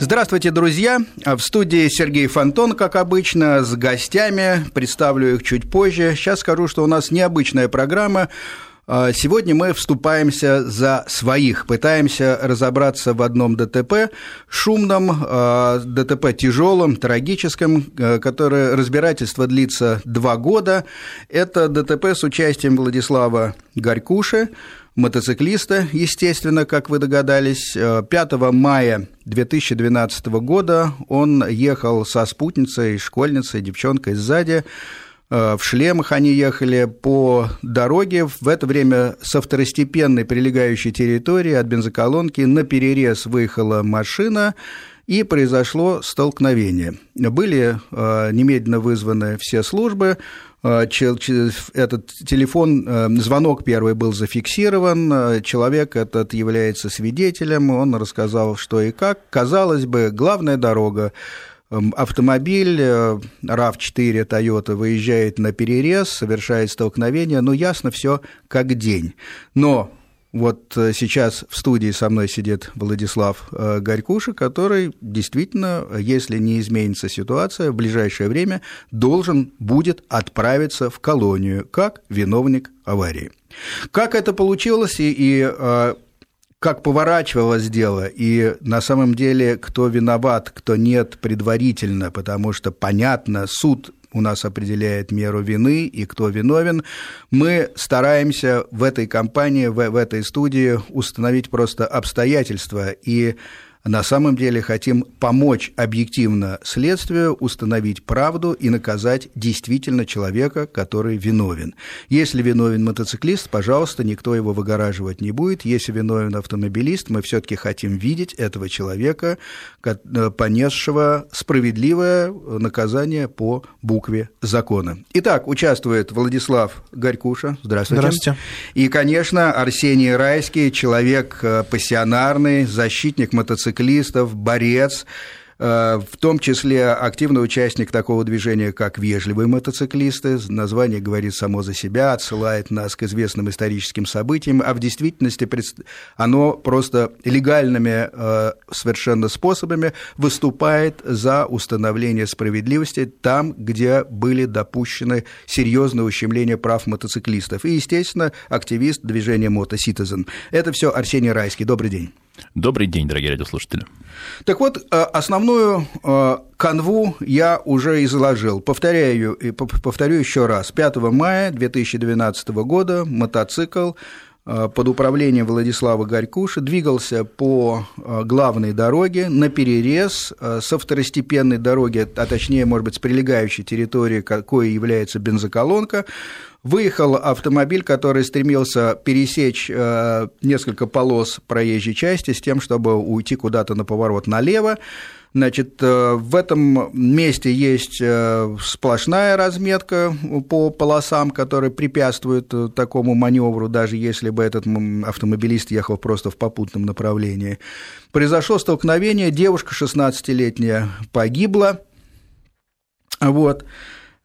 Здравствуйте, друзья! В студии Сергей Фонтон, как обычно, с гостями. Представлю их чуть позже. Сейчас скажу, что у нас необычная программа. А, сегодня мы вступаемся за своих, пытаемся разобраться в одном ДТП, шумном, а, ДТП тяжелом, трагическом, а, которое разбирательство длится два года. Это ДТП с участием Владислава Горькуши, мотоциклиста, естественно, как вы догадались. 5 мая 2012 года он ехал со спутницей, школьницей, девчонкой сзади, Э, в шлемах они ехали по дороге. В это время со второстепенной прилегающей территории от бензоколонки на перерез выехала машина, и произошло столкновение. Были э, немедленно вызваны все службы, э, этот телефон, звонок первый был зафиксирован, человек этот является свидетелем, он рассказал, что и как. Казалось бы, главная дорога, Эм, автомобиль RAV4 э, Toyota выезжает на перерез, совершает столкновение, ну, ясно все как день. Но вот э, сейчас в студии со мной сидит Владислав э, Горькуша, который действительно, если не изменится ситуация, в ближайшее время должен будет отправиться в колонию как виновник аварии. Как это получилось и, и как поворачивалось дело, и на самом деле кто виноват, кто нет предварительно, потому что, понятно, суд у нас определяет меру вины и кто виновен. Мы стараемся в этой компании, в, в этой студии установить просто обстоятельства и на самом деле хотим помочь объективно следствию установить правду и наказать действительно человека, который виновен. Если виновен мотоциклист, пожалуйста, никто его выгораживать не будет. Если виновен автомобилист, мы все-таки хотим видеть этого человека, э, понесшего справедливое наказание по букве закона. Итак, участвует Владислав Горькуша. Здравствуйте. Здравствуйте. И, конечно, Арсений Райский, человек э, пассионарный, защитник мотоциклистов мотоциклистов, борец, Э, в том числе активный участник такого движения, как «Вежливые мотоциклисты». Название говорит само за себя, отсылает нас к известным историческим событиям, а в действительности оно просто легальными э, совершенно способами выступает за установление справедливости там, где были допущены серьезные ущемления прав мотоциклистов. И, естественно, активист движения «Мотоситизен». Это все Арсений Райский. Добрый день. Добрый день, дорогие радиослушатели. Так вот, э, основную э, канву я уже изложил. Повторяю, повторю еще раз. 5 мая 2012 года мотоцикл под управлением Владислава Горькуши двигался по главной дороге на перерез со второстепенной дороги, а точнее, может быть, с прилегающей территории, какой является бензоколонка, Выехал автомобиль, который стремился пересечь э, несколько полос проезжей части с тем, чтобы уйти куда-то на поворот налево. Значит, э, в этом месте есть э, сплошная разметка по полосам, которые препятствуют такому маневру, даже если бы этот автомобилист ехал просто в попутном направлении. Произошло столкновение, девушка 16-летняя погибла. Вот.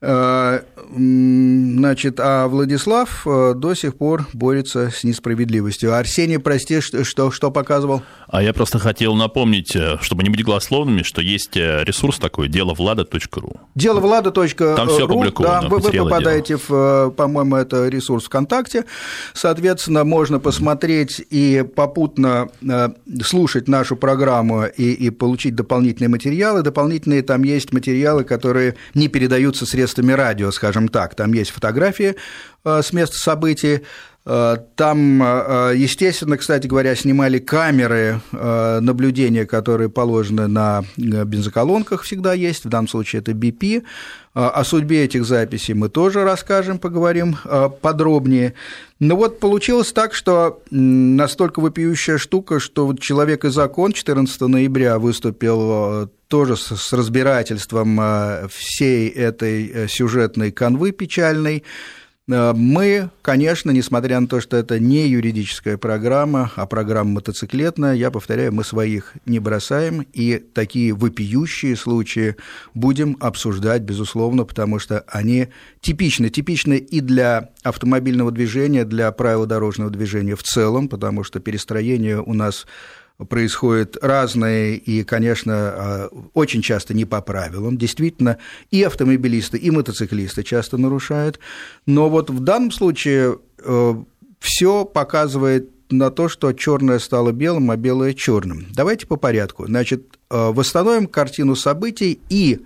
Э, значит, а Владислав э, до сих пор борется с несправедливостью. Арсений, прости, что, что показывал? А я просто хотел напомнить, э, чтобы не быть голословными, что есть ресурс такой деловлада.ру. Деловлада.ру. Там все опубликовано. Да, вы, вы попадаете дела. в, по-моему, это ресурс ВКонтакте. Соответственно, можно посмотреть и попутно слушать нашу программу и, и получить дополнительные материалы. Дополнительные там есть материалы, которые не передаются средствами средствами радио, скажем так. Там есть фотографии э, с места событий, э, там, э, естественно, кстати говоря, снимали камеры наблюдения, которые положены на бензоколонках, всегда есть, в данном случае это BP. О судьбе этих записей мы тоже расскажем, поговорим подробнее. Но вот получилось так, что настолько вопиющая штука, что «Человек и закон» 14 ноября выступил тоже с разбирательством э, всей этой э, сюжетной канвы печальной. Э, мы, конечно, несмотря на то, что это не юридическая программа, а программа мотоциклетная, я повторяю, мы своих не бросаем, и такие вопиющие случаи будем обсуждать, безусловно, потому что они типичны, типичны и для автомобильного движения, для правил дорожного движения в целом, потому что перестроение у нас происходят разные и, конечно, а, очень часто не по правилам. Действительно, и автомобилисты, и мотоциклисты часто нарушают. Но вот в данном случае э, все показывает на то, что черное стало белым, а белое черным. Давайте по порядку. Значит, э, восстановим картину событий и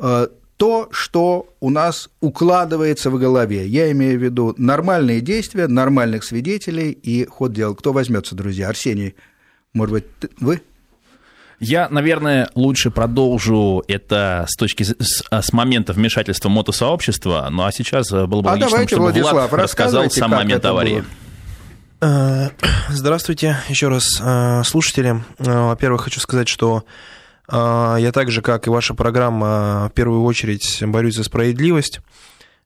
э, то, что у нас укладывается в голове. Я имею в виду нормальные действия, нормальных свидетелей и ход дела. Кто возьмется, друзья? Арсений, может быть, вы? Я, наверное, лучше продолжу это с точки с, с момента вмешательства мотосообщества, ну а сейчас было бы а логичным, давайте, чтобы Владислав, Влад рассказал сам момент аварии. Было. Э, здравствуйте еще раз, э, слушатели. Э, во-первых, хочу сказать, что я так же, как и ваша программа, в первую очередь борюсь за справедливость.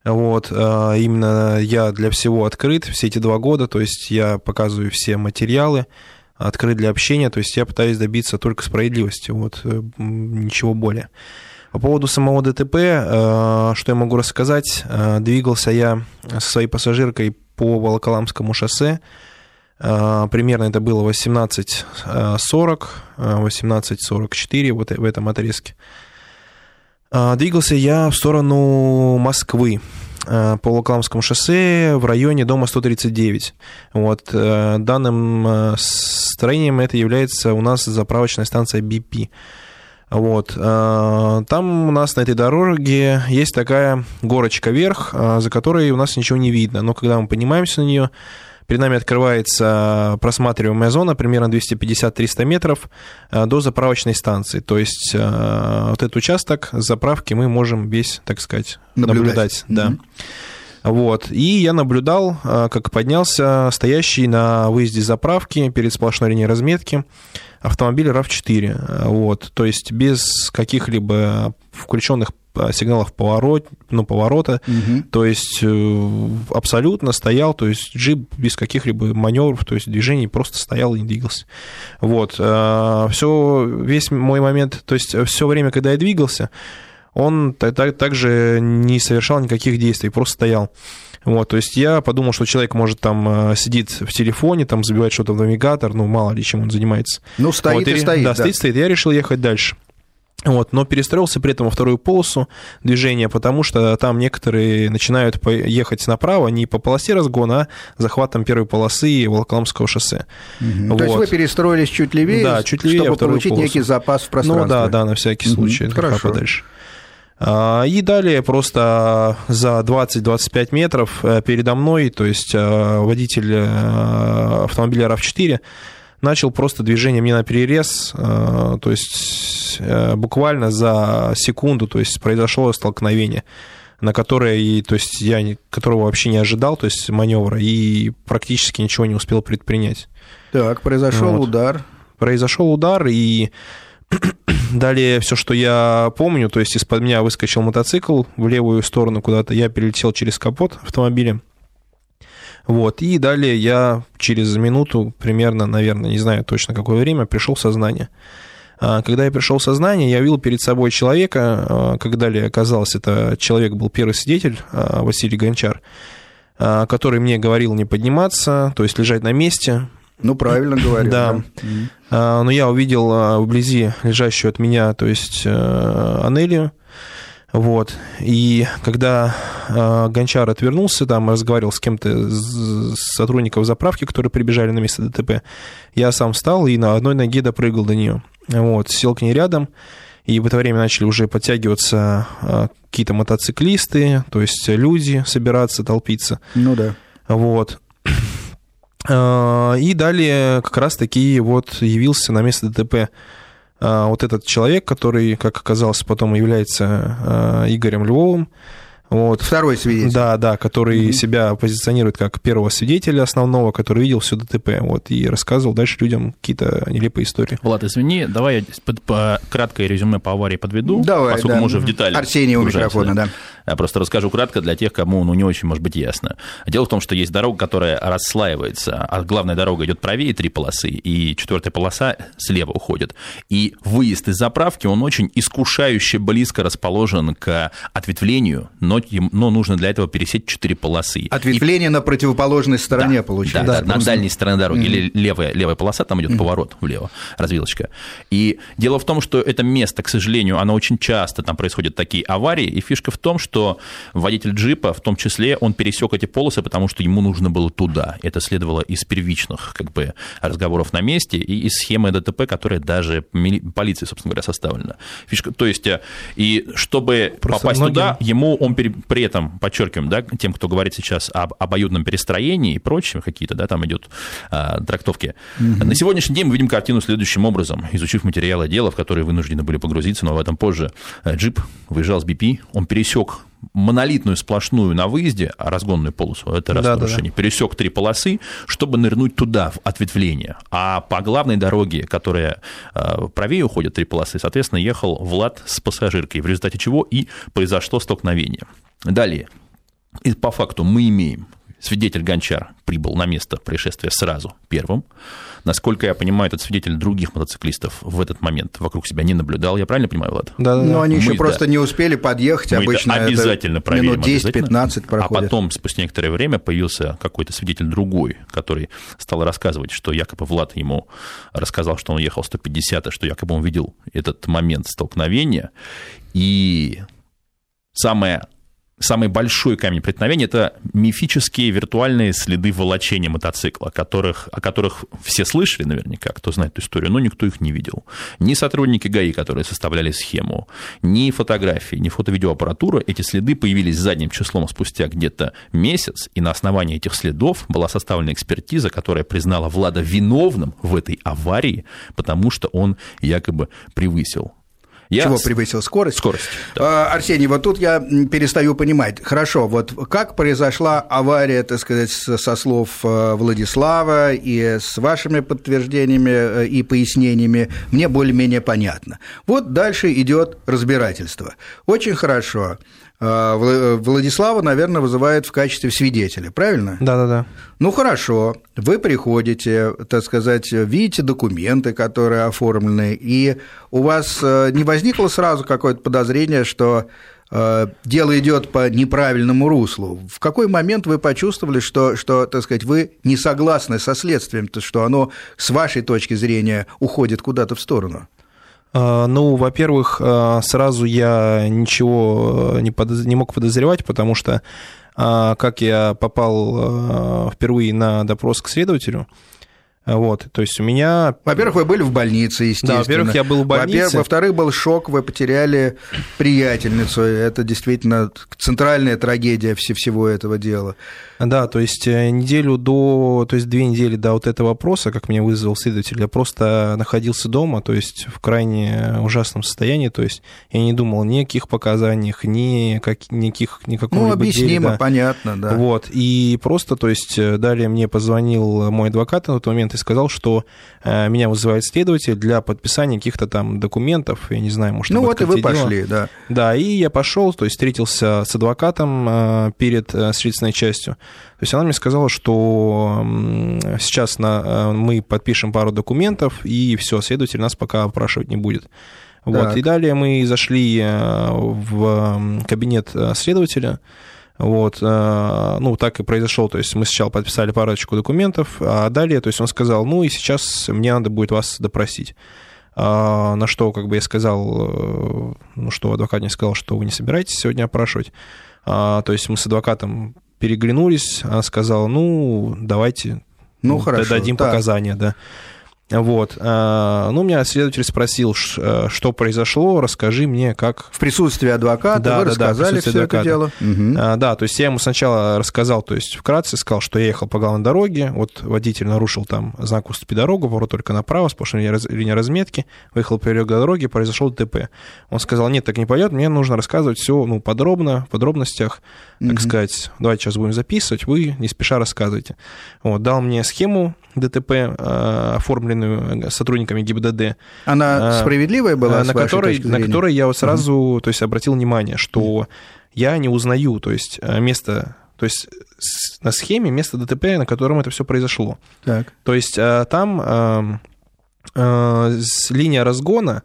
Вот, именно я для всего открыт все эти два года, то есть я показываю все материалы, открыт для общения, то есть я пытаюсь добиться только справедливости, вот, ничего более. По поводу самого ДТП, что я могу рассказать, двигался я со своей пассажиркой по Волоколамскому шоссе, примерно это было 18.40, 18.44 вот в этом отрезке. Двигался я в сторону Москвы по Локламскому шоссе в районе дома 139. Вот. Данным строением это является у нас заправочная станция BP. Вот. Там у нас на этой дороге есть такая горочка вверх, за которой у нас ничего не видно. Но когда мы поднимаемся на нее, Перед нами открывается просматриваемая зона, примерно 250-300 метров э, до заправочной станции. То есть э, вот этот участок заправки мы можем весь, так сказать, наблюдать. наблюдать mm-hmm. да. Вот. И я наблюдал, э, как поднялся стоящий на выезде заправки перед сплошной линией разметки автомобиль RAV4. Вот. То есть без каких-либо включенных сигналов поворот, ну, поворота, угу. то есть э, абсолютно стоял, то есть джип без каких-либо маневров, то есть движений просто стоял и не двигался. Вот, э, все, весь мой момент, то есть все время, когда я двигался, он также не совершал никаких действий, просто стоял. Вот, то есть я подумал, что человек может там э, сидит в телефоне, там забивает что-то в навигатор, ну, мало ли чем он занимается. Ну, стоит вот, и, и стоит. Да, да, стоит, стоит. Я решил ехать дальше. Вот, но перестроился при этом во вторую полосу движения, потому что там некоторые начинают ехать направо не по полосе разгона, а захватом первой полосы Волоколамского шоссе. Угу. Вот. То есть вы перестроились чуть левее, да, чуть левее чтобы получить полосу. некий запас в пространстве? Ну да, да, на всякий случай, угу. Хорошо. подальше. А, и далее просто за 20-25 метров э, передо мной, то есть э, водитель э, автомобиля RAV4 начал просто движение мне на перерез, то есть буквально за секунду, то есть произошло столкновение на которое, то есть я которого вообще не ожидал, то есть маневра, и практически ничего не успел предпринять. Так, произошел вот. удар. Произошел удар, и Далее все, что я помню, то есть из-под меня выскочил мотоцикл в левую сторону куда-то, я перелетел через капот автомобиля. Вот, и далее я через минуту, примерно, наверное, не знаю точно какое время, пришел в сознание. А, когда я пришел в сознание, я видел перед собой человека, а, как далее оказалось, это человек был первый свидетель, а, Василий Гончар, который мне говорил не подниматься, то есть лежать на месте, ну, правильно говорю. Да. да. Но я увидел вблизи лежащую от меня, то есть Анелию. Вот. И когда э, Гончар отвернулся, там разговаривал с кем-то из сотрудников заправки, которые прибежали на место ДТП, я сам встал и на одной ноге допрыгал до нее. Вот, сел к ней рядом, и в это время начали уже подтягиваться э, какие-то мотоциклисты, то есть люди собираться, толпиться. Ну да. Вот. А, и далее как раз-таки вот явился на место ДТП вот этот человек, который, как оказалось, потом является а, Игорем Львовым. Вот. Второй свидетель. Да, да, который mm-hmm. себя позиционирует как первого свидетеля основного, который видел все ДТП, вот, и рассказывал дальше людям какие-то нелепые истории. Влад, извини, давай я по, по краткое резюме по аварии подведу, давай, поскольку да. мы уже в детали. Арсений у микрофона, да. Я просто расскажу кратко для тех, кому ну, не очень может быть ясно. Дело в том, что есть дорога, которая расслаивается, а главная дорога идет правее три полосы, и четвертая полоса слева уходит. И выезд из заправки, он очень искушающе близко расположен к ответвлению, но, но нужно для этого пересечь четыре полосы. Ответвление и... на противоположной стороне да, получается. Да, да, да на дальней стороне дороги. Mm-hmm. Или левая, левая полоса, там идет mm-hmm. поворот влево, развилочка. И дело в том, что это место, к сожалению, оно очень часто, там происходят такие аварии, и фишка в том, что водитель джипа, в том числе, он пересек эти полосы, потому что ему нужно было туда. Это следовало из первичных как бы, разговоров на месте и из схемы ДТП, которая даже полиции, собственно говоря, составлена. Фишка, то есть, э, и чтобы Просто попасть многим... туда, ему он при, при этом, подчеркиваем, да, тем, кто говорит сейчас об обоюдном перестроении и прочем какие-то, да, там идет а, трактовки. Угу. На сегодняшний день мы видим картину следующим образом. Изучив материалы дела, в которые вынуждены были погрузиться, но об этом позже, э, джип выезжал с BP, он пересек монолитную сплошную на выезде, а разгонную полосу, это раз да, нарушение, да, да. пересек три полосы, чтобы нырнуть туда, в ответвление. А по главной дороге, которая э, правее уходит три полосы, соответственно, ехал Влад с пассажиркой, в результате чего и произошло столкновение. Далее. И по факту мы имеем свидетель Гончар прибыл на место происшествия сразу первым. Насколько я понимаю, этот свидетель других мотоциклистов в этот момент вокруг себя не наблюдал. Я правильно понимаю, Влад? Да, да. Но они Мы, еще просто да. не успели подъехать. Мы обычно это обязательно это проверим. Минут 10-15 проходит. А потом, спустя некоторое время, появился какой-то свидетель другой, который стал рассказывать, что якобы Влад ему рассказал, что он ехал 150, и что якобы он видел этот момент столкновения. И самое самый большой камень преткновения – это мифические виртуальные следы волочения мотоцикла, которых, о которых все слышали наверняка, кто знает эту историю, но никто их не видел. Ни сотрудники ГАИ, которые составляли схему, ни фотографии, ни фото-видеоаппаратура, эти следы появились задним числом спустя где-то месяц, и на основании этих следов была составлена экспертиза, которая признала Влада виновным в этой аварии, потому что он якобы превысил я... Чего превысил? Скорость? Скорость. Да. А, Арсений, вот тут я перестаю понимать. Хорошо, вот как произошла авария, так сказать, со слов э, Владислава и с вашими подтверждениями э, и пояснениями, мне более-менее понятно. Вот дальше идет разбирательство. Очень хорошо. А, Владислава, наверное, вызывает в качестве свидетеля, правильно? Да, да, да. Ну хорошо, вы приходите, так сказать, видите документы, которые оформлены, и у вас э, не возникло сразу какое-то подозрение, что э, дело идет по неправильному руслу. В какой момент вы почувствовали, что, что так сказать, вы не согласны со следствием, что оно с вашей точки зрения уходит куда-то в сторону? А, ну, во-первых, а, сразу я ничего э, не, подоз... не мог подозревать, потому что а, как я попал впервые на допрос к следователю, вот, то есть у меня... Во-первых, вы были в больнице, естественно. Да, во-первых, я был в больнице. Во-вторых, был шок, вы потеряли приятельницу. Это действительно центральная трагедия всего этого дела. Да, то есть э, неделю до, то есть две недели до вот этого вопроса, как меня вызвал следователь, я просто находился дома, то есть в крайне ужасном состоянии, то есть я не думал ни о каких показаниях, ни как, никаких, никакого Ну, объяснимо, деле, да. понятно, да. Вот, и просто, то есть э, далее мне позвонил мой адвокат на тот момент и сказал, что э, меня вызывает следователь для подписания каких-то там документов, я не знаю, может, Ну вот и вы пошли, да. Да, и я пошел, то есть встретился с адвокатом перед следственной частью, то есть она мне сказала, что сейчас на, э, мы подпишем пару документов, и все, следователь нас пока опрашивать не будет. Вот. И далее мы зашли э, в кабинет э, следователя. Вот, ну, так и произошло. То есть мы сначала подписали парочку документов, а далее, то есть он сказал, ну, и сейчас мне надо будет вас допросить. А, на что, как бы я сказал, ну, что адвокат мне сказал, что вы не собираетесь сегодня опрашивать. А, то есть мы с адвокатом переглянулись, она сказала, ну, давайте ну, ну хорошо, дадим так. показания, да. Вот. А, ну, меня следователь спросил, э, что произошло, расскажи мне, как... В присутствии адвоката да, вы да, рассказали да, все адвоката. это дело? Угу. Да, то есть я ему сначала рассказал, то есть вкратце сказал, что я ехал по главной дороге, вот водитель нарушил там знак «Уступи дорогу», поворот только направо, сплошная линия разметки, выехал по дороге, произошел ДТП. Он сказал, нет, так не пойдет, мне нужно рассказывать все ну, подробно, в подробностях, так угу. сказать, давайте сейчас будем записывать, вы не спеша рассказывайте. Вот, дал мне схему ДТП, э, оформленную сотрудниками ГИБДД. Она э, справедливая была, на которой, на которой я вот сразу угу. то есть, обратил внимание, что я не узнаю, то есть э, место, то есть на схеме место ДТП, на котором это все произошло. Так. То есть э, там э, э, линия разгона,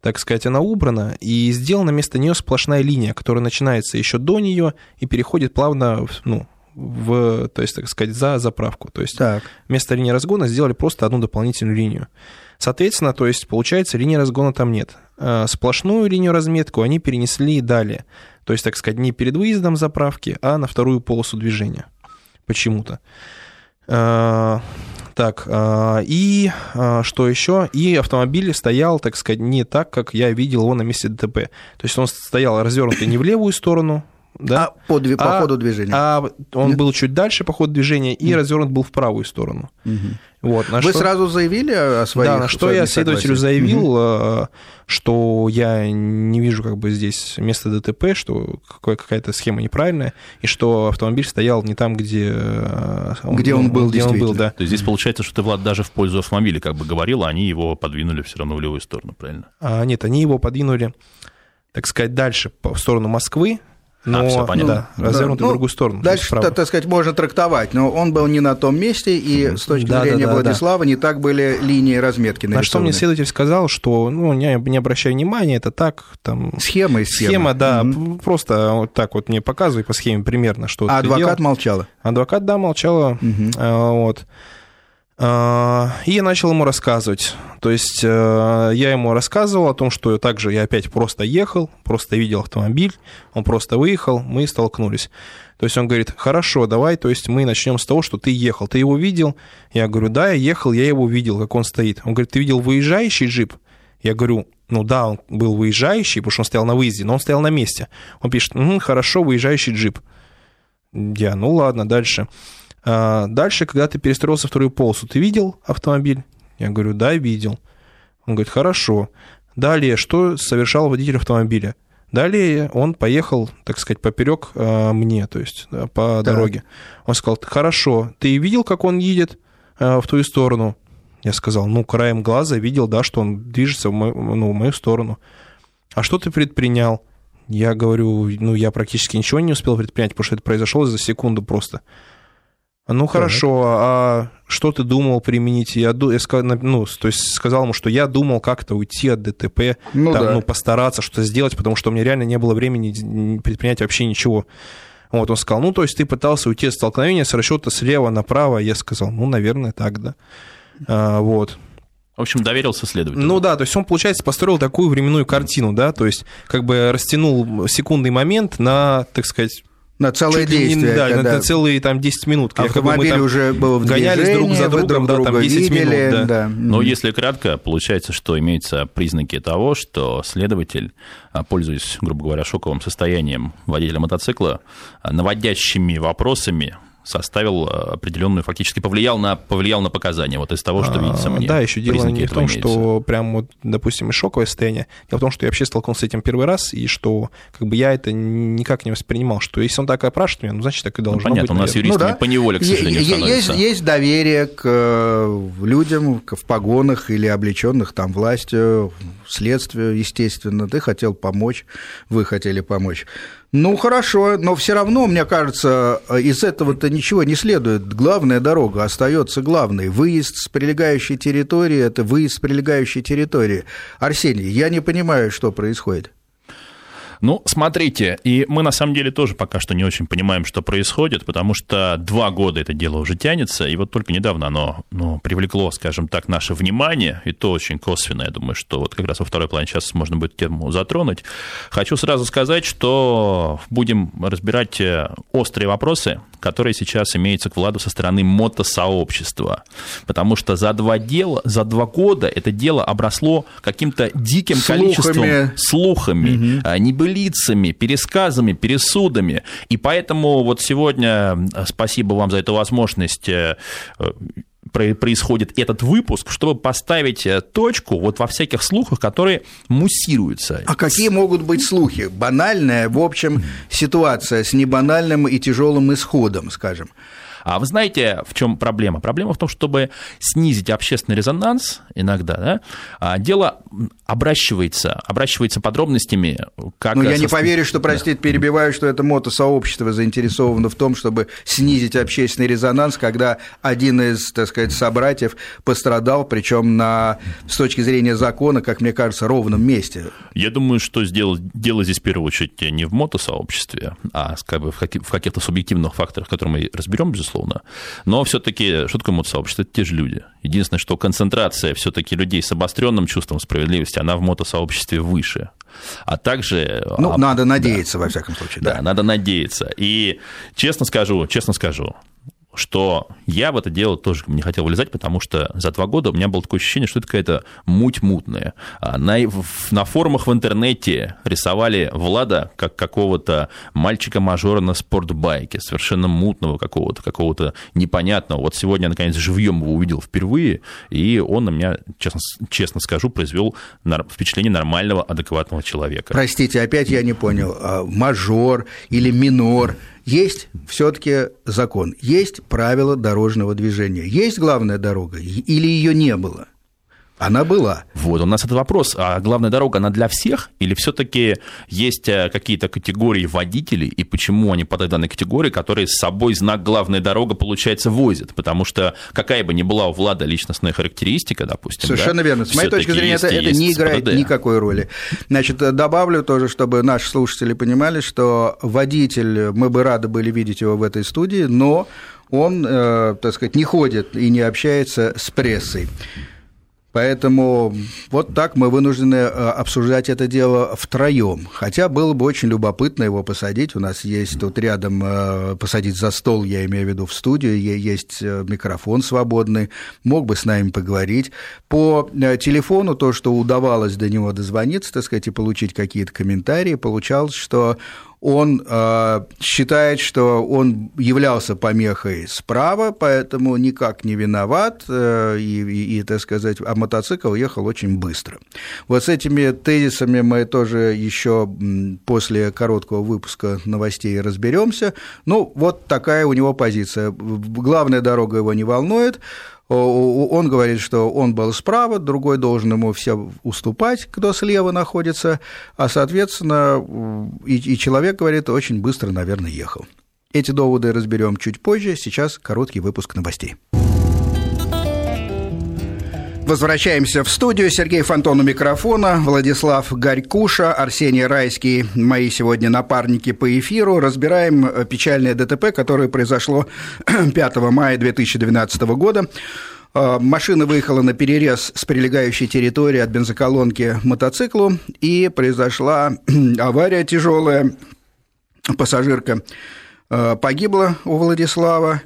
так сказать, она убрана, и сделана вместо нее сплошная линия, которая начинается еще до нее и переходит плавно, ну, в, то есть, так сказать, за заправку. То есть Так. вместо линии разгона сделали просто одну дополнительную линию. Соответственно, то есть, получается, линии разгона там нет. А Сплошную линию разметку они перенесли далее. То есть, так сказать, не перед выездом заправки, а на вторую полосу движения. Почему-то. А, Так, а, и что еще? И автомобиль стоял, так сказать, не так, как я видел его на месте ДТП. То есть он стоял развернутый не в левую сторону, да, А по, дви- по А- ходу движения. а он Нет? был чуть дальше по ходу движения и развернут был в правую сторону. Мгм. Вот, на Вы что- сразу заявили о своих да, на что я следователю заявил, э, что я не вижу как бы здесь места ДТП, что какая- какая-то схема неправильная, и что автомобиль стоял не там, где, э, Где он был где он был, да. То есть здесь получается, что ты, Влад, даже в пользу автомобиля как бы говорил, а они его подвинули все равно в левую сторону, правильно? А, нет, они его подвинули, так сказать, дальше по- в сторону Москвы, но всё понятно. да, развернутый Ну, в другую сторону. Дальше, так, так сказать, можно трактовать, но он был не на том месте, и с точки Да, да, зрения да, да. Владислава не так были линии разметки На что мне нарисованы. следователь сказал, что ну, не, не обращай внимания, это так, там... Схема из схемы. Схема, да, п- просто вот так вот мне показывай по схеме примерно, что А адвокат делал. молчала. Адвокат, да, молчала, а, вот. А, И начал ему рассказывать. То есть э, я ему рассказывал о том, что также я опять просто ехал, просто видел автомобиль, он просто выехал, мы столкнулись. То есть он говорит, хорошо, давай, то есть мы начнем с того, что ты ехал. Ты его видел? Я говорю, да, я ехал, я его видел, как он стоит. Он говорит, ты видел выезжающий джип? Я говорю, ну да, он был выезжающий, потому что он стоял на выезде, но он стоял на месте. Он пишет, «Мгм, хорошо, выезжающий джип. Я, ну ладно, дальше. А, Дальше, когда ты перестроился вторую полосу, ты видел автомобиль? Я говорю, да, видел. Он говорит, хорошо. Далее, что совершал водитель автомобиля? Далее он поехал, так сказать, поперек а, мне, то есть да, по Так. дороге. Он сказал, хорошо, ты видел, как он едет а, в твою сторону? Я сказал, ну, краем глаза видел, да, что он движется в мою, ну, в мою сторону. А что ты предпринял? Я говорю, ну, я практически ничего не успел предпринять, потому что это произошло за секунду просто. Ну, хорошо, а что ты думал применить? Я, я ну, то есть сказал ему, что я думал как-то уйти от ДТП, Ну там, да. ну, постараться что-то сделать, потому что у меня реально не было времени предпринять вообще ничего. Вот он сказал, ну, то есть ты пытался уйти от столкновения с расчета слева направо. Я сказал, ну, наверное, так, да. А, вот. В общем, доверился следователю. Ну да, то есть он, получается, построил такую временную картину, да, то есть как бы растянул секундный момент на, так сказать, На целое чуть ли не- действие. да, когда на целые там 10 минут. Якобы мы автомобиль там уже был в гонялись друг за другом, да, друг там друга 10 минут, видели, да. да. Но если кратко, получается, что имеются признаки того, что следователь, а, пользуясь, грубо говоря, шоковым состоянием водителя мотоцикла, а, наводящими вопросами составил а, определенную, фактически повлиял на, повлиял на показания, вот из того, что А, видится мне. Да, еще дело Признаки не в том, имеются. что прям вот, допустим, и шоковое состояние. Дело в том, что я вообще столкнулся с этим первый раз, и что как бы я это никак не воспринимал, что если он так опрашивает меня, ну, значит, так и Ну, должно понятно, быть. у нас наверное. юристами Ну да. по неволе, к сожалению, е- есть, есть доверие к э, людям к- в погонах или облеченных там властью, следствию, естественно. Ты хотел помочь, вы хотели помочь. Ну, хорошо, но все равно, мне кажется, из этого-то ничего не следует. Главная дорога остается главной. Выезд с прилегающей территории – это выезд с прилегающей территории. Арсений, я не понимаю, что происходит. Ну, смотрите, и мы на самом деле тоже пока что не очень понимаем, что происходит, потому что два года это дело уже тянется, и вот только недавно оно ну, привлекло, скажем так, наше внимание, и то очень косвенно, я думаю, что вот как раз во второй плане сейчас можно будет тему затронуть. Хочу сразу сказать, что будем разбирать э, острые вопросы, которые сейчас имеются к Владу со стороны мотосообщества, потому что за два, дела, за два года это дело обросло каким-то диким Слухами. количеством слухами, а, небылицами, пересказами, пересудами. И поэтому вот сегодня, э, спасибо вам за эту возможность, э, э, про- происходит этот выпуск, чтобы поставить точку вот во всяких слухах, которые муссируются. А какие могут быть слухи? Банальная, в общем, ситуация с небанальным и тяжелым исходом, скажем. А вы знаете, в чем проблема? Проблема в том, чтобы снизить общественный резонанс иногда, да, а дело обращивается, обращивается подробностями, как... Ну, я не поверю, что, простите, перебиваю, что это мотосообщество заинтересовано в том, чтобы снизить общественный резонанс, когда один из, так сказать, собратьев пострадал, причем на, с точки зрения закона, как мне кажется, ровном месте. Я думаю, что сделать, дело здесь в первую очередь не в мотосообществе, а как бы в, каких, в каких-то субъективных факторах, которые мы разберем, безусловно. Но все-таки, что такое мотосообщество? Это те же люди. Единственное, что концентрация все-таки людей с обостренным чувством справедливости, она в мотосообществе выше. А также... Ну, надо надеяться, да, во всяком случае. Да. да, надо надеяться. И честно скажу, честно скажу, что я в это дело тоже не хотел вылезать, потому что за два года у меня было такое ощущение, что это какая-то муть мутная. А на, на форумах в интернете рисовали Влада как какого-то мальчика-мажора на спортбайке, совершенно мутного какого-то, какого-то непонятного. Вот сегодня я, наконец, живьем его увидел впервые, и он на меня, честно, честно скажу, произвел впечатление нормального, адекватного человека. Простите, опять я не понял, а мажор или минор – есть все-таки закон, есть правила дорожного движения, есть главная дорога или ее не было? Она была. Вот, у нас этот вопрос. А главная дорога, она для всех? Или все таки есть э, какие-то категории водителей, и почему они под данной категории, которые с собой знак «главная дорога», получается, возят? Потому что какая бы ни была у Влада личностная характеристика, допустим, Совершенно да, верно. С моей точки зрения, есть, это, это не играет ПДД. никакой роли. Значит, добавлю тоже, чтобы наши слушатели понимали, что водитель, мы бы рады были видеть его в этой студии, но он, э, так сказать, не ходит и не общается с прессой. Поэтому вот так мы вынуждены э, обсуждать это дело втроем. Хотя было бы очень любопытно его посадить. У нас есть тут рядом э, посадить за стол, я имею в виду в студию, есть э, микрофон свободный, мог бы с нами поговорить. По телефону то, что удавалось до него дозвониться, так сказать, и получить какие-то комментарии, получалось, что он э, считает, что он являлся помехой справа, поэтому никак не виноват, э, и, и, и, так сказать, а мотоцикл ехал очень быстро. Вот с этими тезисами мы тоже еще после короткого выпуска новостей разберемся. Ну, вот такая у него позиция. Главная дорога его не волнует, он говорит, что он был справа, другой должен ему все уступать, кто слева находится, а, соответственно, и, и человек, говорит, очень быстро, наверное, ехал. Эти доводы разберем чуть позже, сейчас короткий выпуск новостей. Возвращаемся в студию. Сергей Фонтон у микрофона, Владислав Горькуша, Арсений Райский, мои сегодня напарники по эфиру. Разбираем э, печальное ДТП, которое произошло 5 мая 2012 года. Э, машина выехала на перерез с прилегающей территории от бензоколонки мотоциклу, и произошла авария тяжелая. Пассажирка э, погибла у Владислава.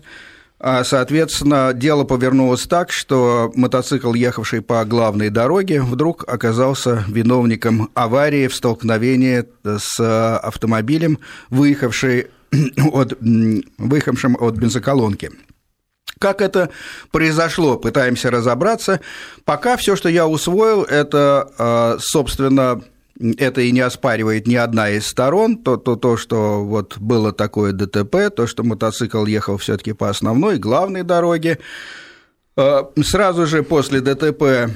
А, соответственно, дело повернулось так, что мотоцикл, ехавший по главной дороге, вдруг оказался виновником аварии в столкновении с автомобилем, выехавший от, выехавшим от бензоколонки. Как это произошло, пытаемся разобраться. Пока все, что я усвоил, это, а, собственно, это и не оспаривает ни одна из сторон, то, то, то что вот было такое ДТП, то, что мотоцикл ехал все таки по основной, главной дороге, э, Сразу же после ДТП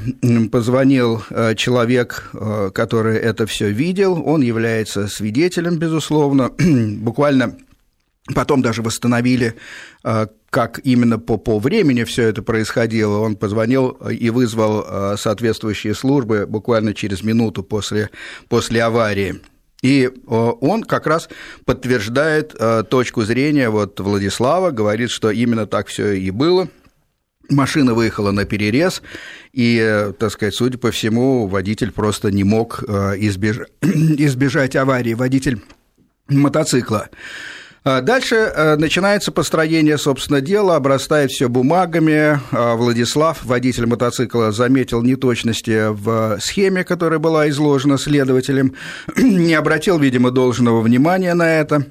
позвонил э, человек, э, который это все видел. Он является свидетелем, безусловно. Буквально потом даже восстановили как именно по, по времени все это происходило, он позвонил и вызвал э, соответствующие службы буквально через минуту после, после аварии. И э, он как раз подтверждает э, точку зрения вот Владислава, говорит, что именно так все и было. Машина выехала на перерез, и, так сказать, судя по всему, водитель просто не мог избежать, избежать аварии. Водитель мотоцикла. А дальше э, начинается построение, собственно, дела, обрастает все бумагами. А Владислав, водитель мотоцикла, заметил неточности в схеме, которая была изложена следователем, не обратил, видимо, должного внимания на это.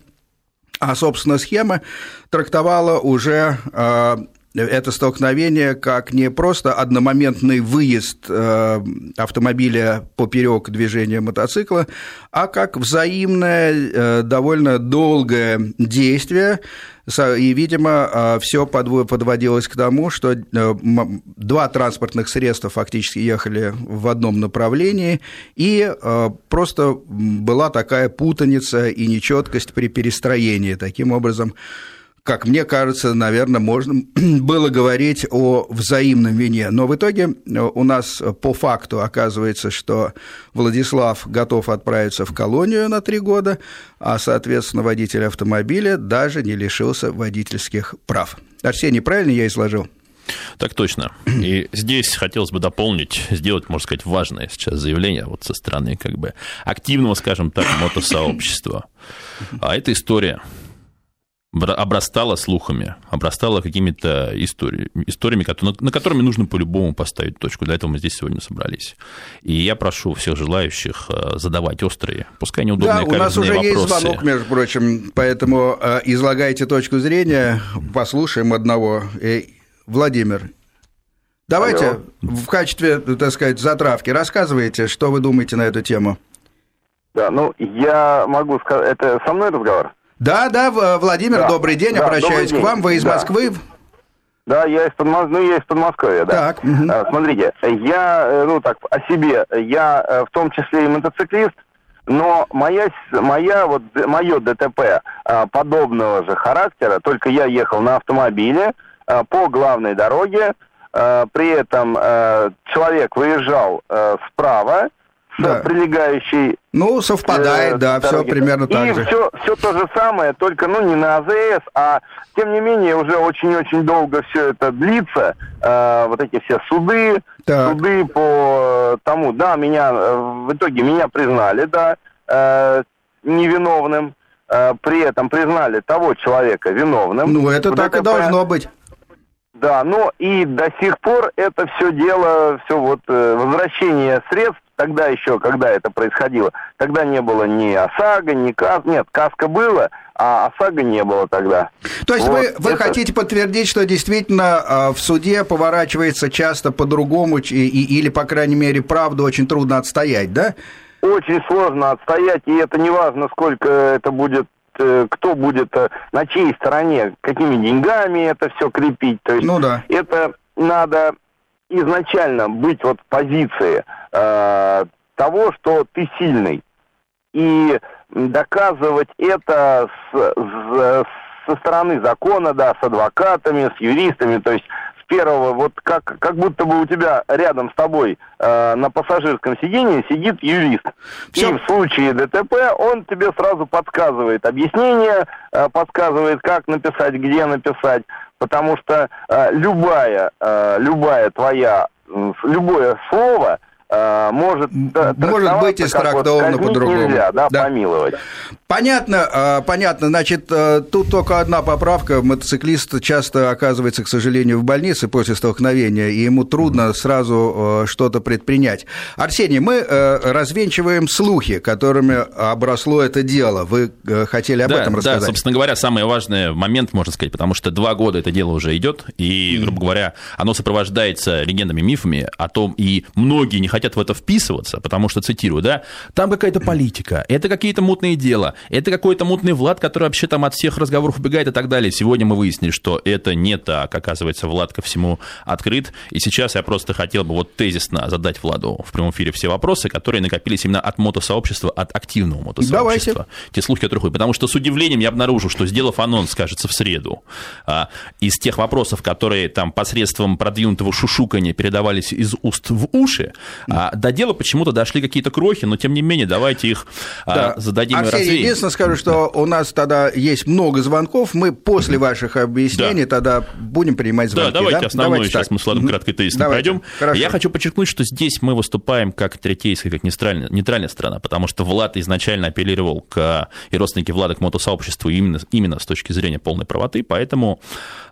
А, собственно, схема трактовала уже а, это столкновение как не просто одномоментный выезд э, автомобиля поперек движения мотоцикла, а как взаимное, э, довольно долгое действие, и, видимо, все подводилось к тому, что два транспортных средства фактически ехали в одном направлении, и просто была такая путаница и нечеткость при перестроении. Таким образом, как мне кажется, наверное, можно было говорить о взаимном вине. Но в итоге э, у нас по факту оказывается, что Владислав готов отправиться в колонию на три года, а, соответственно, водитель автомобиля даже не лишился водительских прав. Арсений, правильно я изложил? Так точно. И здесь хотелось бы дополнить, сделать, можно сказать, важное сейчас заявление вот со стороны как бы активного, скажем так, мотосообщества. А эта история обрастала слухами, обрастала какими-то историями, историями на которыми нужно по-любому поставить точку. Для этого мы здесь сегодня собрались. И я прошу всех желающих э, задавать острые, пускай неудобные Да, у нас уже вопросы. есть звонок, между прочим, поэтому э, излагайте точку зрения, послушаем одного. Э, Владимир, давайте Алло. в качестве, так сказать, затравки рассказывайте, что вы думаете на эту тему. Да, ну, я могу сказать, это со мной разговор? Да, да, Владимир, да, добрый день, да, обращаюсь добрый день. к вам, вы из да. Москвы. Да, я из, Подмос... ну, я из Подмосковья, да. Так. Угу. Смотрите, я, э, ну так, о себе, я э, в том числе и мотоциклист, но моя, моя вот, мое ДТП э, подобного же характера, только я ехал на автомобиле по главной дороге, при этом человек выезжал справа, да. прилегающей. Ну, совпадает, э, да, все примерно так и же. И все, все то же самое, только, ну, не на АЗС, а, тем не менее, уже очень-очень долго все это длится. Э, вот эти все суды, так. суды по тому, да, меня, э, в итоге меня признали, да, э, невиновным. Э, при этом признали того человека виновным. Ну, это так и должно быть. Да, но и до сих пор это все дело, все вот э, возвращение средств тогда еще, когда это происходило, тогда не было ни ОСАГО, ни КАС, нет, КАСКО было, а ОСАГО не было тогда. То есть вот вы, вы это... хотите подтвердить, что действительно а, в суде поворачивается часто по-другому, и, и, или, по крайней мере, правду очень трудно отстоять, да? Очень сложно отстоять, и это не важно, сколько это будет э, кто будет э, на чьей стороне, какими деньгами это все крепить. То есть ну да. это надо изначально быть вот в позиции э, того, что ты сильный. И доказывать это с, с, со стороны закона, да, с адвокатами, с юристами, то есть с первого, вот как, как будто бы у тебя рядом с тобой э, на пассажирском сидении сидит юрист. Все. И в случае ДТП он тебе сразу подсказывает объяснение, э, подсказывает, как написать, где написать, потому что э, любая, э, любая твоя, э, любое слово может, может быть истрактовано вот, по-другому. Нельзя, да, да, помиловать. Понятно, а, понятно. Значит, э, тут только одна поправка. Мотоциклист часто оказывается, к сожалению, в больнице после столкновения, и ему трудно сразу э, что-то предпринять. Арсений, мы э, развенчиваем слухи, которыми обросло это дело. Вы хотели об да, этом рассказать? Да, собственно говоря, самый важный момент, можно сказать, потому что два года это дело уже идет, и, грубо говоря, оно сопровождается легендами, мифами о том, и многие не хотят в это вписываться, потому что, цитирую, да, там какая-то политика, это какие-то мутные дела, это какой-то мутный Влад, который вообще там от всех разговоров убегает и так далее. Сегодня мы выяснили, что это не так. Оказывается, Влад ко всему открыт. И сейчас я просто хотел бы вот тезисно задать Владу в прямом эфире все вопросы, которые накопились именно от мотосообщества, от активного мотосообщества. Давайте. Те слухи, которые ходят. Потому что с удивлением я обнаружил, что сделав анонс, кажется, в среду, а, из тех вопросов, которые там посредством продвинутого шушукания передавались из уст в уши, а, до дела почему-то дошли какие-то крохи, но тем не менее давайте их а, да. зададим Арсений, и развеем. Единственное скажу, что да. у нас тогда есть много звонков, мы после ваших объяснений да. тогда будем принимать звонки. Да, давайте да? основной давайте сейчас так. мы с Владом краткой тезисно пройдем. Хорошо. Я хочу подчеркнуть, что здесь мы выступаем как третейская, как нейтральная, нейтральная страна, потому что Влад изначально апеллировал к и родственники Влада к мотосообществу именно, именно с точки зрения полной правоты, поэтому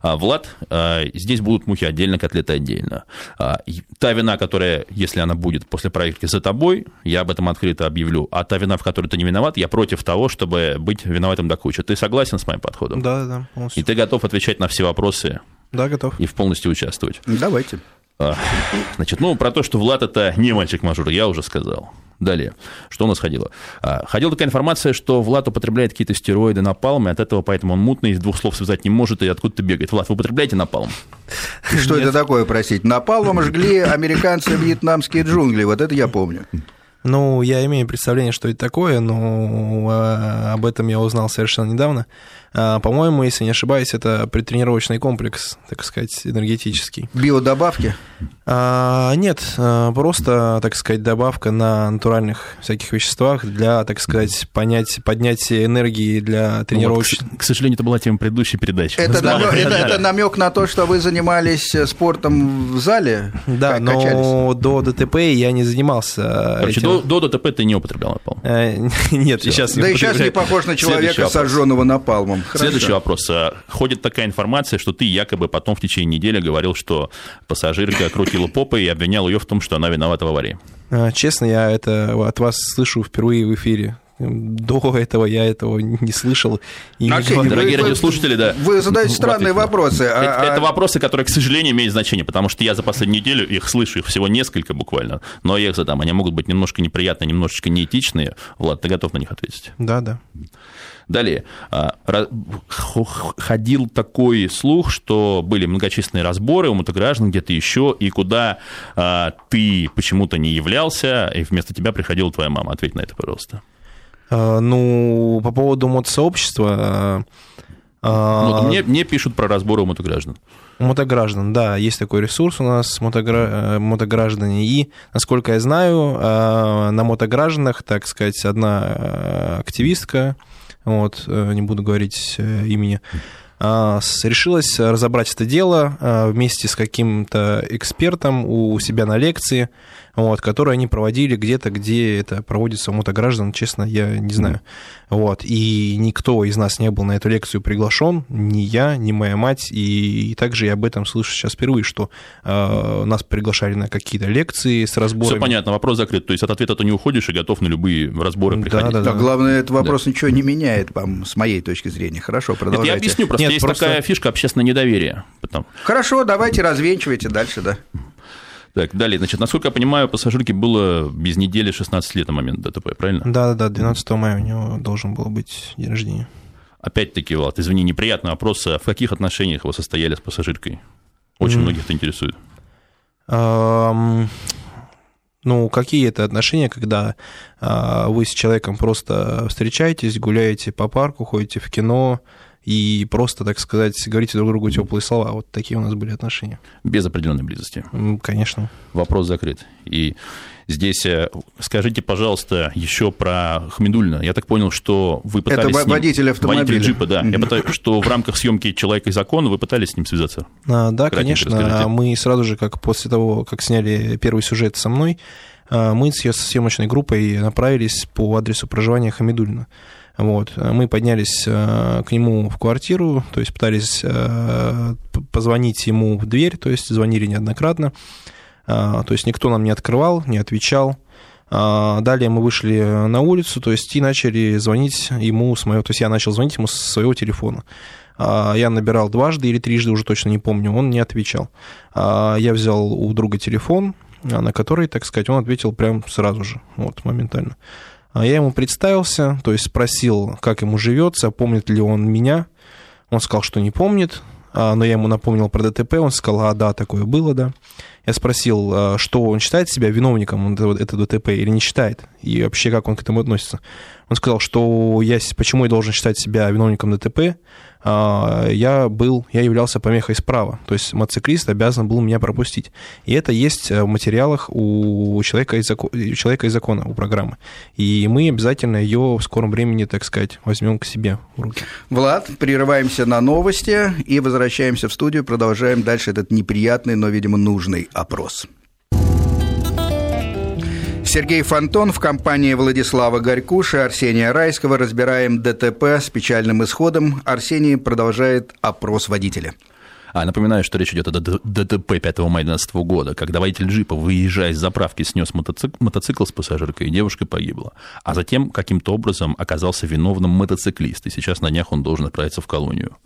а, Влад, а, здесь будут мухи отдельно, котлеты отдельно. А, та вина, которая, если она будет после проверки за тобой, я об этом открыто объявлю, а та вина, в которой ты не виноват, я против того, чтобы быть виноватым до кучи. Ты согласен с моим подходом? Да, да. Полностью. И ты готов отвечать на все вопросы Да, готов. И в полностью участвовать. Давайте. А, значит, ну, про то, что Влад это не мальчик-мажор, я уже сказал. Далее, что у нас ходило? А, ходила такая информация, что Влад употребляет какие-то стероиды напалм, и от этого поэтому он мутный, из двух слов связать не может, и откуда-то бегает. Влад, вы употребляете напалм? Что это такое, простите? Напалмом жгли американцы вьетнамские джунгли, вот это я помню. Ну, я имею представление, что это такое, но а, об этом я узнал совершенно недавно. А, по-моему, если не ошибаюсь, это предтренировочный комплекс, так сказать, энергетический. Биодобавки? А, нет, а, просто, так сказать, добавка на натуральных всяких веществах для, так сказать, понять, поднятия энергии для тренировочных. Ну, вот, к, к сожалению, это была тема предыдущей передачи. Это, намек, это, это намек на то, что вы занимались спортом в зале? Да, но до ДТП я не занимался. Короче, этим. до, до ДТП ты не употреблял напалм? Э, нет, сейчас Да и сейчас не похож на человека, сожженного напалмом. Хорошо. Следующий вопрос. А, ходит такая информация, что ты якобы потом в течение недели говорил, что пассажирка крутила попой и обвинял ее в том, что она виновата в аварии. А, честно, я это от вас слышу впервые в эфире. До этого я этого не слышал. И Арсений, не Дорогие вы, радиослушатели, да. Вы задаете странные вопросы. Это, а, это а вопросы, которые, к сожалению, имеют значение, потому что я за последнюю неделю их слышу, их всего несколько буквально, но я их задам. Они могут быть немножко неприятные, немножечко неэтичные. Влад, ты готов на них ответить? Да, да. Далее, а, ходил такой слух, что были многочисленные разборы у мотограждан где-то еще, и куда а, ты почему-то не являлся, и вместо тебя приходила твоя мама. Ответь на это, пожалуйста. А, ну, по поводу мотосообщества... Ну, мне, мне пишут про разборы у мотограждан. Мотограждан, да, есть такой ресурс у нас, мотогра... Э, мотограждане. И, насколько я знаю, на мотогражданах, так сказать, одна э, активистка, вот, э, не буду говорить э, имени, а, решилась разобрать это дело а, вместе с каким-то экспертом у себя на лекции, вот, которые они проводили где-то, где это проводится у мотограждан, честно, я не знаю. Вот, и никто из нас не был на эту лекцию приглашен, ни я, ни моя мать, и, и также я об этом слышу сейчас впервые, что э, нас приглашали на какие-то лекции с разборами. Все понятно, вопрос закрыт, то есть от ответа ты не уходишь и готов на любые разборы приходить. Да, да, да. Главное, этот вопрос да. ничего не меняет, вам, с моей точки зрения. Хорошо, продолжайте. Нет, я объясню, просто Нет, есть просто... такая фишка общественное недоверие. Потом. Хорошо, давайте развенчивайте дальше, да. Так, далее. Значит, насколько я понимаю, пассажирке было без недели 16 лет на момент ДТП, правильно? Да, да, да, 12 мая у него должен был быть день рождения. Опять-таки, Влад, извини, неприятный вопрос. А в каких отношениях вы состояли с пассажиркой? Очень mm. многих это интересует. Um, ну, какие это отношения, когда uh, вы с человеком просто встречаетесь, гуляете по парку, ходите в кино, и просто, так сказать, говорите друг другу теплые слова. Вот такие у нас были отношения. Без определенной близости. Конечно. Вопрос закрыт. И здесь э, скажите, пожалуйста, еще про Хмедульна. Я так понял, что вы пытались... Это водитель автомобиля. Водитель джипа, да. Я пытаюсь, что в рамках съемки «Человека и закона» вы пытались с ним связаться? А, да, конечно. Расскажите. Мы сразу же, как после того, как сняли первый сюжет со мной, а, мы с съемочной группой направились по адресу проживания Хамидульна. Вот. Мы поднялись э, к нему в квартиру, то есть пытались э, позвонить ему в дверь, то есть звонили неоднократно. Э, то есть никто нам не открывал, не отвечал. Далее мы вышли на улицу, то есть и начали звонить ему с моего, то есть я начал звонить ему с своего телефона. Я набирал дважды или трижды, уже точно не помню, он не отвечал. Я взял у друга телефон, на который, так сказать, он ответил прям сразу же, вот, моментально. А я ему представился, то есть спросил, как ему живется, помнит ли он меня. Он сказал, что не помнит, а, но я ему напомнил про ДТП, он сказал, а да, такое было, да. Я спросил, а, что он считает себя виновником этого ДТП или не считает, и вообще как он к этому относится. Он сказал, что я, почему я должен считать себя виновником ДТП, я был, я являлся помехой справа, то есть мотоциклист обязан был меня пропустить. И это есть в материалах у человека из, закона, у человека из закона, у программы. И мы обязательно ее в скором времени, так сказать, возьмем к себе в руки. Влад, прерываемся на новости и возвращаемся в студию, продолжаем дальше этот неприятный, но, видимо, нужный опрос. Сергей Фонтон в компании Владислава Горькуша и Арсения Райского разбираем ДТП с печальным исходом. Арсений продолжает опрос водителя. А напоминаю, что речь идет о ДТП 5 мая 2012 года, когда водитель джипа, выезжая из заправки, снес мотоцикл, мотоцикл с пассажиркой, и девушка погибла. А затем каким-то образом оказался виновным мотоциклист, и сейчас на днях он должен отправиться в колонию.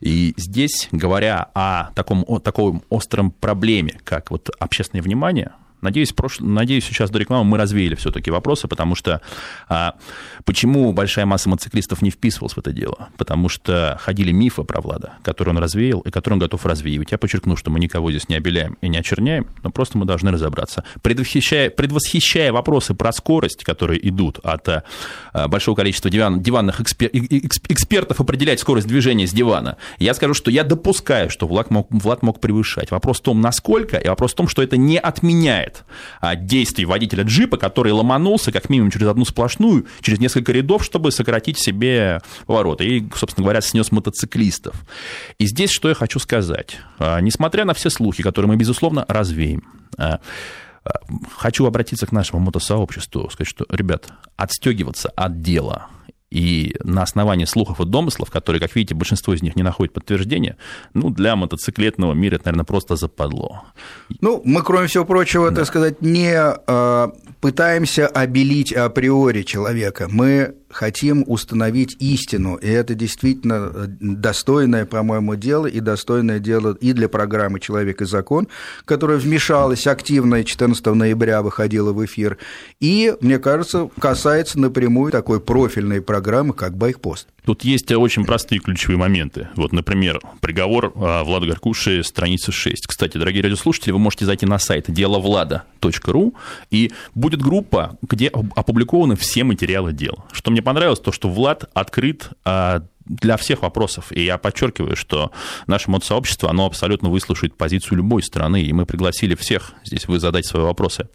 И здесь, говоря о таком, о таком остром проблеме, как вот общественное внимание, Надеюсь, прош... Надеюсь, сейчас до рекламы мы развеяли все-таки вопросы, потому что а, почему большая масса мотоциклистов не вписывалась в это дело? Потому что ходили мифы про Влада, которые он развеял и которые он готов развеивать. Я подчеркну, что мы никого здесь не обеляем и не очерняем, но просто мы должны разобраться. Предвосхищая, предвосхищая вопросы про скорость, которые идут от а, большого количества диван, диванных экспер, экспертов определять скорость движения с дивана, я скажу, что я допускаю, что Влад мог, Влад мог превышать. Вопрос в том, насколько, и вопрос в том, что это не отменяет а, действий водителя джипа, который ломанулся как минимум через одну сплошную, через несколько рядов, чтобы сократить себе повороты. И, собственно говоря, снес мотоциклистов. И здесь что я хочу сказать. А, несмотря на все слухи, которые мы, безусловно, развеем, а, хочу обратиться к нашему мотосообществу, сказать, что, ребят, отстегиваться от дела – и на основании слухов и домыслов, которые, как видите, большинство из них не находит подтверждения, ну, для мотоциклетного мира это, наверное, просто западло. Ну, мы, кроме всего прочего, да. так сказать, не э, пытаемся обелить априори человека. Мы хотим установить истину, и это действительно э, достойное, по-моему, дело, и достойное дело и для программы «Человек и закон», которая вмешалась активно и 14 ноября выходила в эфир, и, мне кажется, касается напрямую такой профильной программы, как «Байкпост». Тут есть очень простые ключевые моменты. Вот, например, приговор а, Влада Гаркуши, страница 6. Кстати, дорогие радиослушатели, вы можете зайти на сайт деловлада.ру, и будет группа, где опубликованы все материалы дела. Что мне понравилось, то, что Влад открыт а, для всех вопросов. И я подчеркиваю, что наше мод-сообщество, оно абсолютно выслушает позицию любой страны, и мы пригласили всех здесь вы задать свои вопросы.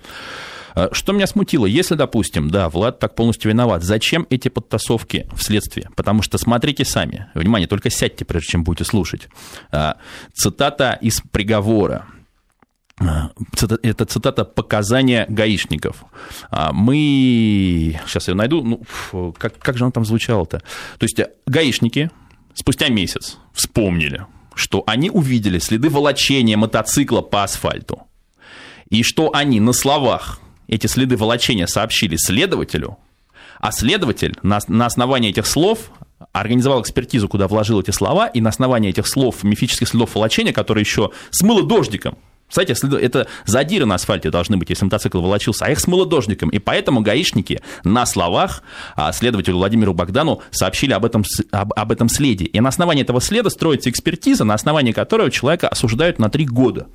Э, что меня смутило, если, допустим, да, Влад так полностью виноват, зачем эти подтасовки в следствии? Потому что смотрите сами, внимание, только сядьте, прежде чем будете слушать. Э, цитата из приговора. Э, это цитата показания гаишников. Мы... Сейчас я найду. Ну, как, как же он там звучало-то? То есть гаишники спустя месяц вспомнили, что они увидели следы волочения мотоцикла по асфальту. И что они на словах эти следы волочения сообщили следователю, а следователь на, на основании этих слов организовал экспертизу, куда вложил эти слова, и на основании этих слов, мифических следов волочения, которые еще смыло дождиком, кстати, это задиры на асфальте должны быть, если мотоцикл волочился, а их смыло дождиком. И поэтому гаишники на словах а, следователю Владимиру Богдану сообщили об этом, об, об этом следе. И на основании этого следа строится экспертиза, на основании которой человека осуждают на три года.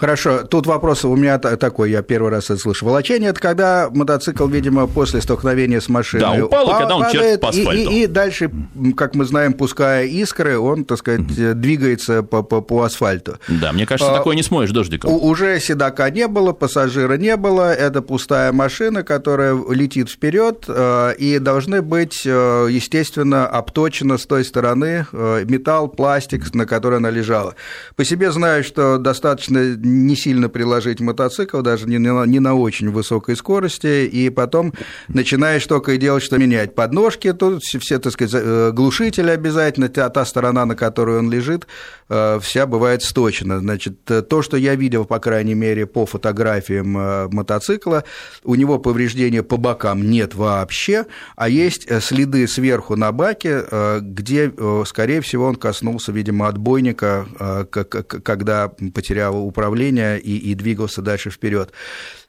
Хорошо, тут вопрос у меня такой, я первый раз это слышу. Волочение – это когда мотоцикл, видимо, после столкновения с машиной да, упал, падает, когда он чертит по асфальту. И, и, и дальше, как мы знаем, пуская искры, он, так сказать, mm-hmm. двигается по, по, по асфальту. Да, мне кажется, а, такое не смоешь дождиком. Уже седока не было, пассажира не было, это пустая машина, которая летит вперед, э, и должны быть, э, естественно, обточено с той стороны э, металл, пластик, на который она лежала. По себе знаю, что достаточно не сильно приложить мотоцикл, даже не на, не на очень высокой скорости, и потом начинаешь только и делать, что менять подножки, тут все, так сказать, э, глушители обязательно, та, та сторона, на которой он лежит, э, вся бывает сточена. Значит, то, что я видел, по крайней мере, по фотографиям э, мотоцикла, у него повреждения по бокам нет вообще, а есть следы сверху на баке, где, скорее всего, он коснулся, видимо, отбойника, когда потерял управление управления и, и двигался дальше вперед.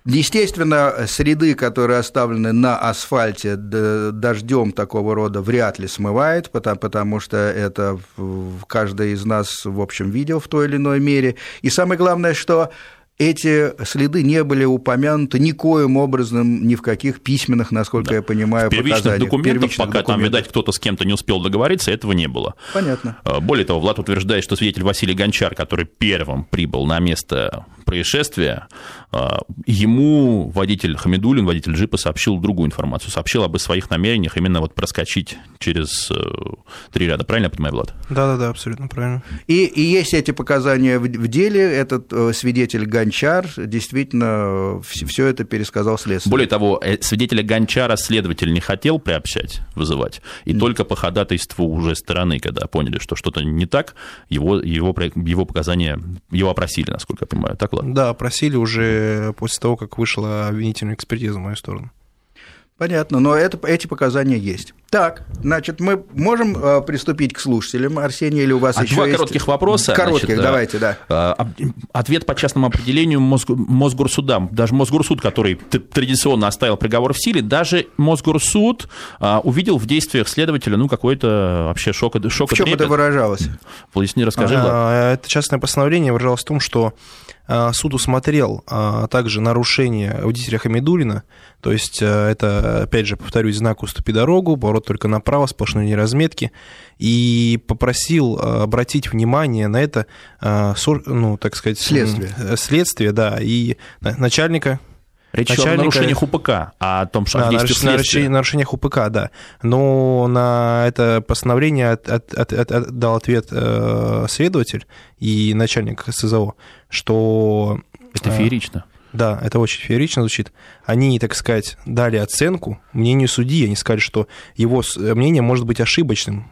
Естественно, среды, которые оставлены на асфальте дождем такого рода, вряд ли смывает, потому, потому что это каждый из нас, в общем, видел в той или иной мере. И самое главное, что эти следы не были упомянуты никоим образом ни в каких письменных, насколько да. я понимаю, в первичных показаниях. документах, первичных пока документах. там, видать, кто-то с кем-то не успел договориться, этого не было. Понятно. А, более того, Влад утверждает, что свидетель Василий Гончар, который первым прибыл на место происшествия, ему водитель Хамидулин, водитель джипа, сообщил другую информацию, сообщил об своих намерениях именно вот проскочить через э, три ряда. Правильно я понимаю, Влад? Да-да-да, абсолютно правильно. И, и есть эти показания в, в деле. Этот э, свидетель Гончар действительно все это пересказал следствие. Более того, э, свидетеля Гончара следователь не хотел приобщать, вызывать, и mm. только по ходатайству уже стороны, когда поняли, что что-то не так, его, его, его показания, его опросили, насколько я понимаю, так, ладно? Да, опросили уже после того, как вышла обвинительная экспертиза в мою сторону. Понятно, но это, эти показания есть. Так, значит, мы можем э, приступить к слушателям, Арсений, или у вас а еще два есть... коротких вопроса. Коротких, значит, давайте, да. Э, ответ по частному определению Мосг... Мосгорсудам. Даже Мосгорсуд, который традиционно оставил приговор в силе, даже Мосгорсуд э, увидел в действиях следователя ну, какой-то вообще шок, шок В чем это выражалось? Поясни, расскажи. А, это частное постановление выражалось в том, что а, суд усмотрел а, также нарушение водителя Хамидулина, то есть а, это, опять же, повторюсь, знак «Уступи дорогу», поворот только направо, сплошной неразметки, и попросил обратить внимание на это, ну, так сказать... Следствие. Следствие, да, и начальника Речь начальника... о нарушениях УПК, а о том, что да, о действиях нарушениях УПК, да. Но на это постановление от, от, от, от, дал ответ э, следователь и начальник СЗО, что... Это э, феерично. Да, это очень феерично звучит. Они, так сказать, дали оценку мнению судьи. Они сказали, что его мнение может быть ошибочным.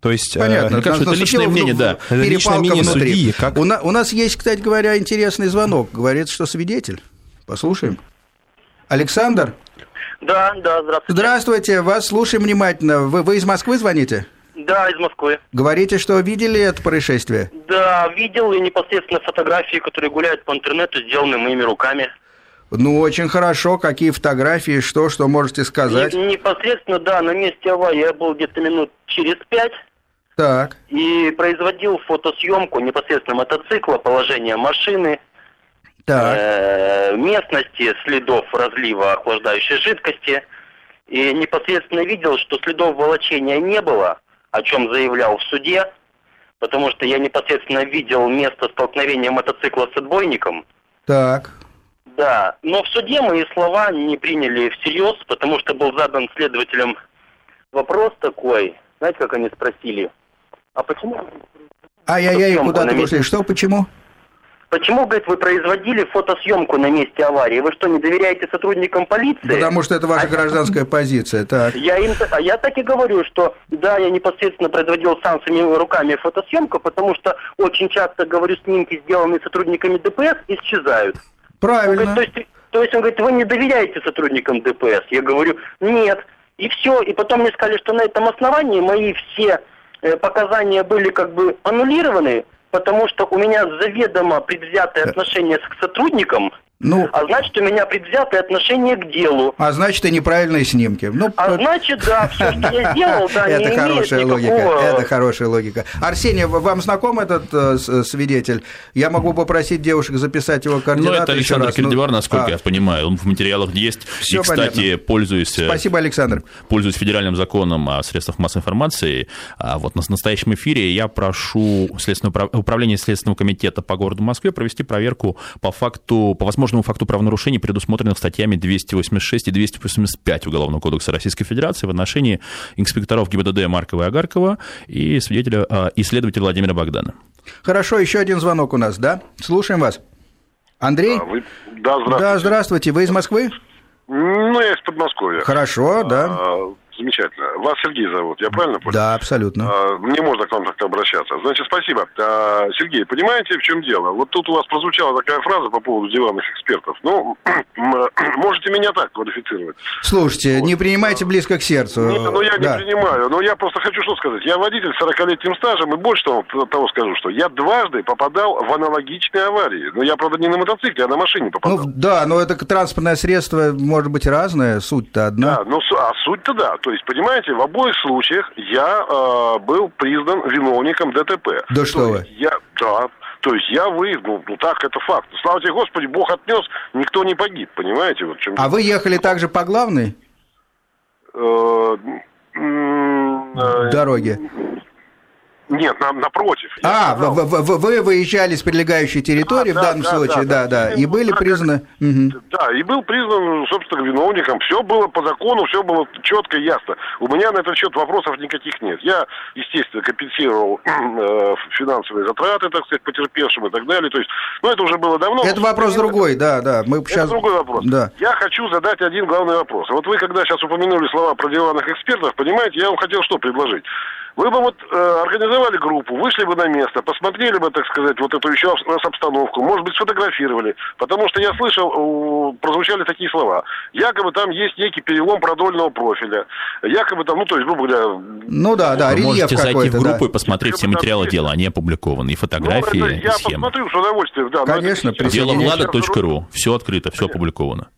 То есть, э, Понятно, э, как, это личное мнение, да. Это личное мнение внутри. судьи. Как... У, на, у нас есть, кстати говоря, интересный звонок. Говорит, что свидетель. Послушаем. Александр? Да, да, здравствуйте. Здравствуйте, вас слушаем внимательно. Вы, вы из Москвы звоните? Да, из Москвы. Говорите, что видели это происшествие? Да, видел и непосредственно фотографии, которые гуляют по интернету, сделаны моими руками. Ну, очень хорошо. Какие фотографии, что, что можете сказать? Не, непосредственно, да, на месте аварии я был где-то минут через пять. Так. И производил фотосъемку непосредственно мотоцикла, положения машины, э, местности, следов разлива охлаждающей жидкости. И непосредственно видел, что следов волочения не было, о чем заявлял в суде, потому что я непосредственно видел место столкновения мотоцикла с отбойником. Так. Да, но в суде мои слова не приняли всерьез, потому что был задан следователем вопрос такой, знаете, как они спросили, а почему... Ай-яй-яй, куда ты вышли? Что, почему? Почему, говорит, вы производили фотосъемку на месте аварии? Вы что, не доверяете сотрудникам полиции? Потому что это ваша а... гражданская позиция, так. Я им, а я так и говорю, что да, я непосредственно производил сам своими руками фотосъемку, потому что очень часто, говорю, снимки, сделанные сотрудниками ДПС, исчезают. Правильно. Он говорит, то, есть, то есть он говорит, вы не доверяете сотрудникам ДПС? Я говорю, нет. И все. И потом мне сказали, что на этом основании мои все э, показания были как бы аннулированы, потому что у меня заведомо предвзятое э. отношение к сотрудникам, ну, а значит, у меня предвзятое отношение к делу. А значит, и неправильные снимки. Ну, а значит, да, все, что я сделал, да, это не хорошая имеет логика. Никакого... Это хорошая логика. Арсений, вам знаком этот э, свидетель? Я могу попросить девушек записать его координаты. Ну, это Александр раз. Кельдивар, насколько а. я понимаю. Он в материалах есть. Все и, кстати, понятно. пользуясь... Э, Спасибо, Александр. Пользуясь федеральным законом о средствах массовой информации, а вот на настоящем эфире я прошу управление Следственного комитета по городу Москве провести проверку по факту, по возможности возможному факту правонарушений, предусмотренных статьями 286 и 285 Уголовного кодекса Российской Федерации в отношении инспекторов ГИБДД Маркова и Агаркова и свидетеля, а, исследователя Владимира Богдана. Хорошо, еще один звонок у нас, да? Слушаем вас. Андрей? А, вы... Да, здравствуйте. Да, здравствуйте. Вы из Москвы? Ну, я из Подмосковья. Хорошо, да. А, Замечательно. Вас Сергей зовут, я правильно понял? Да, абсолютно. А, мне можно к вам так обращаться. Значит, спасибо. А, Сергей, понимаете, в чем дело? Вот тут у вас прозвучала такая фраза по поводу диванных экспертов. Ну, можете меня так квалифицировать. Слушайте, вот. не принимайте близко к сердцу. Нет, ну я да. не принимаю. Но я просто хочу что сказать. Я водитель с 40-летним стажем, и больше того, того скажу, что я дважды попадал в аналогичные аварии. Но я, правда, не на мотоцикле, а на машине попадал. Ну, да, но это транспортное средство может быть разное, суть-то одна. Да, ну, а суть-то да. То есть, понимаете, в обоих случаях я э, был признан виновником ДТП. Да что вы? Я, да, то есть я выехал, ну так, это факт. Слава тебе, Господи, Бог отнес, никто не погиб, понимаете? Вот чем... А вы ехали также по главной? Э, Дороге. Нет, на, напротив. А, вы, вы, вы выезжали с прилегающей территории да, в данном да, случае, да, да, да, и были признаны... Угу. Да, и был признан, собственно, виновником. Все было по закону, все было четко и ясно. У меня на этот счет вопросов никаких нет. Я, естественно, компенсировал э, финансовые затраты, так сказать, потерпевшим и так далее. То есть, ну, это уже было давно. Это вопрос другой, да, да. Мы это сейчас... другой вопрос. Да. Я хочу задать один главный вопрос. Вот вы, когда сейчас упомянули слова про диванных экспертов, понимаете, я вам хотел что предложить. Вы бы вот э, организовали группу, вышли бы на место, посмотрели бы, так сказать, вот эту еще раз обстановку, может быть, сфотографировали, потому что я слышал, э, прозвучали такие слова. Якобы там есть некий перелом продольного профиля, якобы там, ну, то есть, грубо говоря... Ну да, да, Вы можете зайти в группу да. и посмотреть все материалы дела, они опубликованы, и фотографии, ну, это, я схемы. посмотрю с удовольствием, да. Конечно, Дело влада.ру, все открыто, все опубликовано.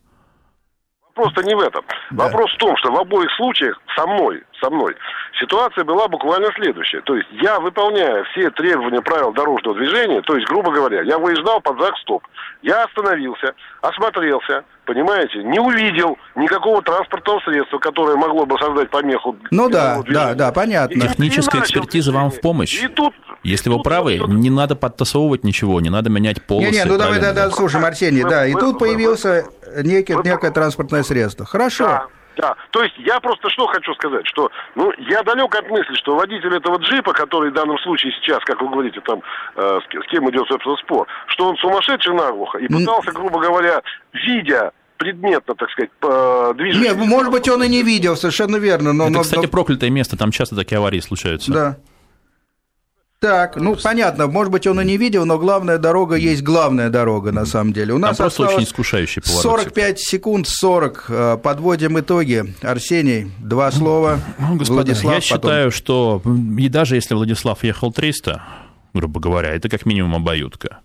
Вопрос-то не в этом. Да. Вопрос в том, что в обоих случаях со мной, со мной, ситуация была буквально следующая. То есть я, выполняя все требования правил дорожного движения, то есть, грубо говоря, я выезжал под знак «Стоп», я остановился, осмотрелся, понимаете, не увидел никакого транспортного средства, которое могло бы создать помеху. Ну да, да, да, понятно. Техническая экспертиза вам в помощь. И тут если вы правы, не надо подтасовывать ничего, не надо менять полосы. Не, не, ну давай, да, да, слушай, Арсений, да, и тут появился некий, некое транспортное средство. Хорошо. Да. Да, то есть я просто что хочу сказать, что ну, я далек от мысли, что водитель этого джипа, который в данном случае сейчас, как вы говорите, там э, с, с кем идет, собственно, спор, что он сумасшедший наглухо и пытался, грубо говоря, видя предметно, так сказать, движение. Нет, может быть, он и не видел, совершенно верно. Но, Это, но, кстати, проклятое место, там часто такие аварии случаются. Да. Так, ну понятно, может быть, он и не видел, но главная дорога есть главная дорога на самом деле. У нас Там просто очень искушающий поворот. 45 секунд 40. Э, подводим итоги. Арсений, два слова. Ну, господа, Владислав, я потом... считаю, что и даже если Владислав ехал 300, грубо говоря, это как минимум обоюдка.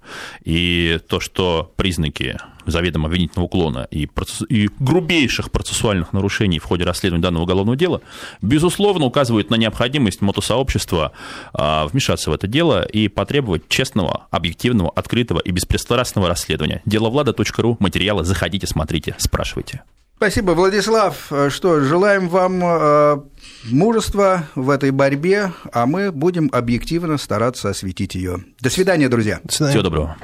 И то, что признаки заведомо обвинительного уклона и, процесс... и грубейших процессуальных нарушений в ходе расследования данного уголовного дела, безусловно, указывают на необходимость мотосообщества а, вмешаться в это дело и потребовать честного, объективного, открытого и беспристрастного расследования. Деловлада.ру, материалы, заходите, смотрите, спрашивайте. Спасибо, Владислав. Что, желаем вам э, мужества в этой борьбе, а мы будем объективно стараться осветить ее. До свидания, друзья. До свидания. Всего доброго.